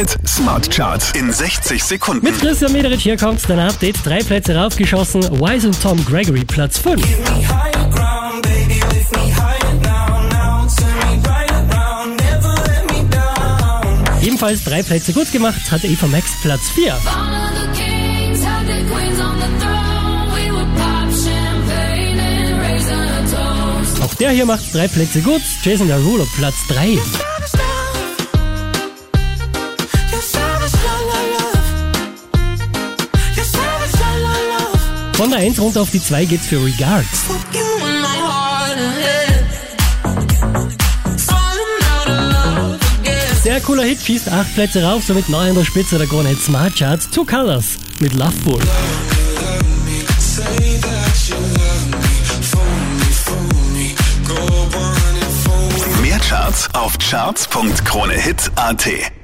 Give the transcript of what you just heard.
Hit Smart Charts in 60 Sekunden. Mit Christian Mederich hier kommt dein Update. Drei Plätze raufgeschossen. Wise und Tom Gregory Platz 5. Ebenfalls drei Plätze gut gemacht hat Eva Max Platz 4. Auch der hier macht drei Plätze gut. Jason Derulo Platz 3. Von der 1 runter auf die 2 geht's für Regards. Sehr cooler Hit, schießt 8 Plätze rauf, somit neu an der Spitze der Krone Smart Charts. Two Colors mit Loveful. Mehr Charts auf charts.kronehit.at.